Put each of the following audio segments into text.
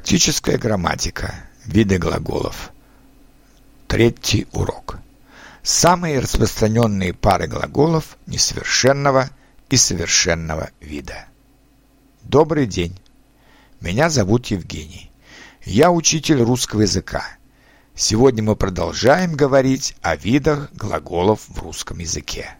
Практическая грамматика. Виды глаголов. Третий урок. Самые распространенные пары глаголов несовершенного и совершенного вида. Добрый день. Меня зовут Евгений. Я учитель русского языка. Сегодня мы продолжаем говорить о видах глаголов в русском языке.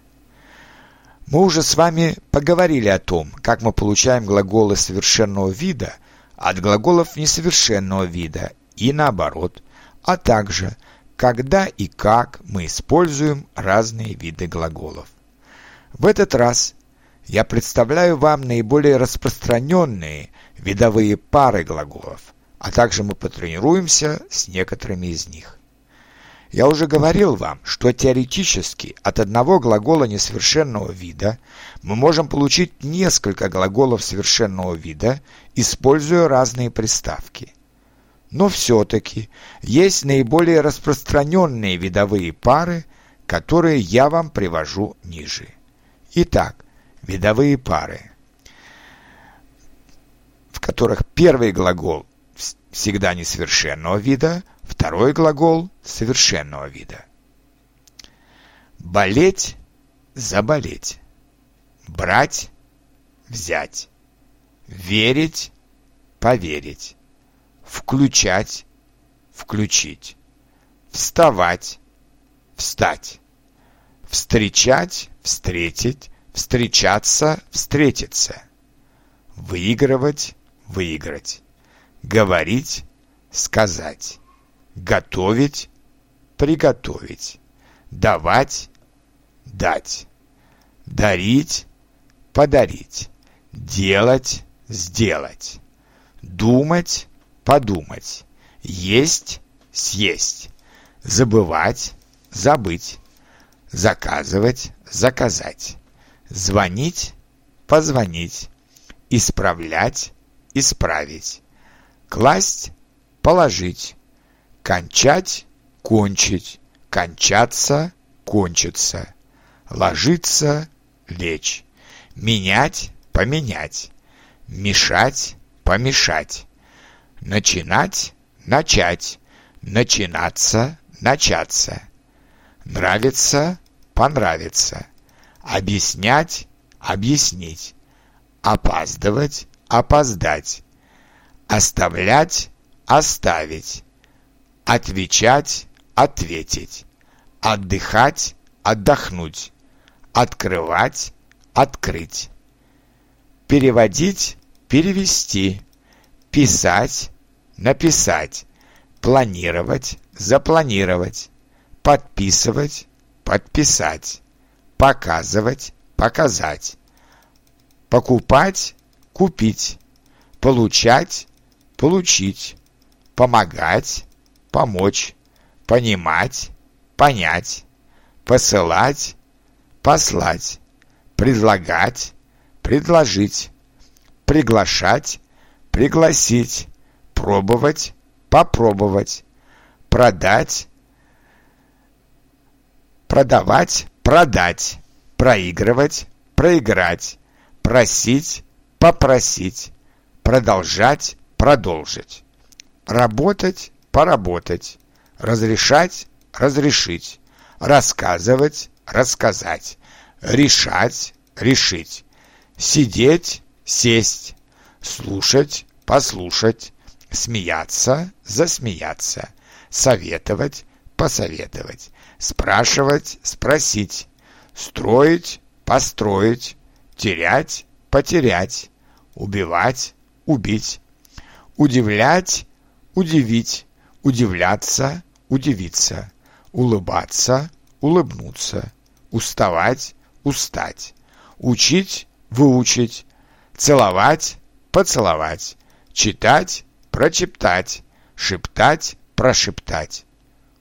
Мы уже с вами поговорили о том, как мы получаем глаголы совершенного вида от глаголов несовершенного вида и наоборот, а также когда и как мы используем разные виды глаголов. В этот раз я представляю вам наиболее распространенные видовые пары глаголов, а также мы потренируемся с некоторыми из них. Я уже говорил вам, что теоретически от одного глагола несовершенного вида мы можем получить несколько глаголов совершенного вида, используя разные приставки. Но все-таки есть наиболее распространенные видовые пары, которые я вам привожу ниже. Итак, видовые пары, в которых первый глагол всегда несовершенного вида, Второй глагол совершенного вида. Болеть – заболеть. Брать – взять. Верить – поверить. Включать – включить. Вставать – встать. Встречать – встретить. Встречаться – встретиться. Выигрывать – выиграть. Говорить – сказать готовить, приготовить, давать, дать, дарить, подарить, делать, сделать, думать, подумать, есть, съесть, забывать, забыть, заказывать, заказать, звонить, позвонить, исправлять, исправить, класть, положить, кончать, кончить, кончаться, кончиться, ложиться, лечь, менять, поменять, мешать, помешать, начинать, начать, начинаться, начаться, нравится, понравится, объяснять, объяснить, опаздывать, опоздать, оставлять, оставить, Отвечать – ответить. Отдыхать – отдохнуть. Открывать – открыть. Переводить – перевести. Писать – написать. Планировать – запланировать. Подписывать – подписать. Показывать – показать. Покупать – купить. Получать – получить. Помогать помочь, понимать, понять, посылать, послать, предлагать, предложить, приглашать, пригласить, пробовать, попробовать, продать, продавать, продать, проигрывать, проиграть, просить, попросить, продолжать, продолжить, работать, поработать, разрешать, разрешить, рассказывать, рассказать, решать, решить, сидеть, сесть, слушать, послушать, смеяться, засмеяться, советовать, посоветовать, спрашивать, спросить, строить, построить, терять, потерять, убивать, убить, удивлять, удивить, удивляться, удивиться, улыбаться, улыбнуться, уставать, устать, учить, выучить, целовать, поцеловать, читать, прочептать, шептать, прошептать.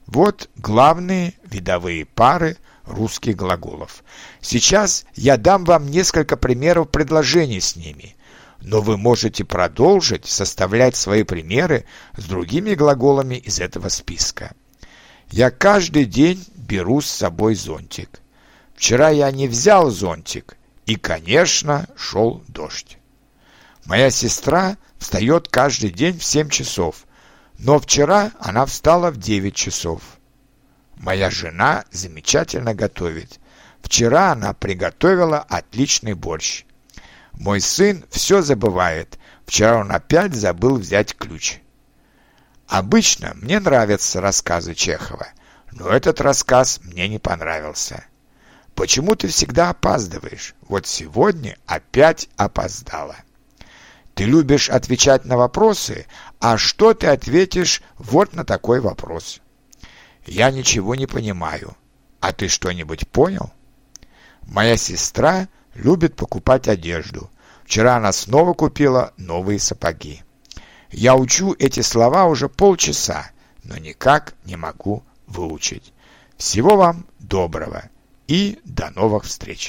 Вот главные видовые пары русских глаголов. Сейчас я дам вам несколько примеров предложений с ними но вы можете продолжить составлять свои примеры с другими глаголами из этого списка. Я каждый день беру с собой зонтик. Вчера я не взял зонтик, и, конечно, шел дождь. Моя сестра встает каждый день в 7 часов, но вчера она встала в 9 часов. Моя жена замечательно готовит. Вчера она приготовила отличный борщ. Мой сын все забывает. Вчера он опять забыл взять ключ. Обычно мне нравятся рассказы Чехова, но этот рассказ мне не понравился. Почему ты всегда опаздываешь? Вот сегодня опять опоздала. Ты любишь отвечать на вопросы, а что ты ответишь вот на такой вопрос? Я ничего не понимаю. А ты что-нибудь понял? Моя сестра любит покупать одежду. Вчера она снова купила новые сапоги. Я учу эти слова уже полчаса, но никак не могу выучить. Всего вам доброго и до новых встреч!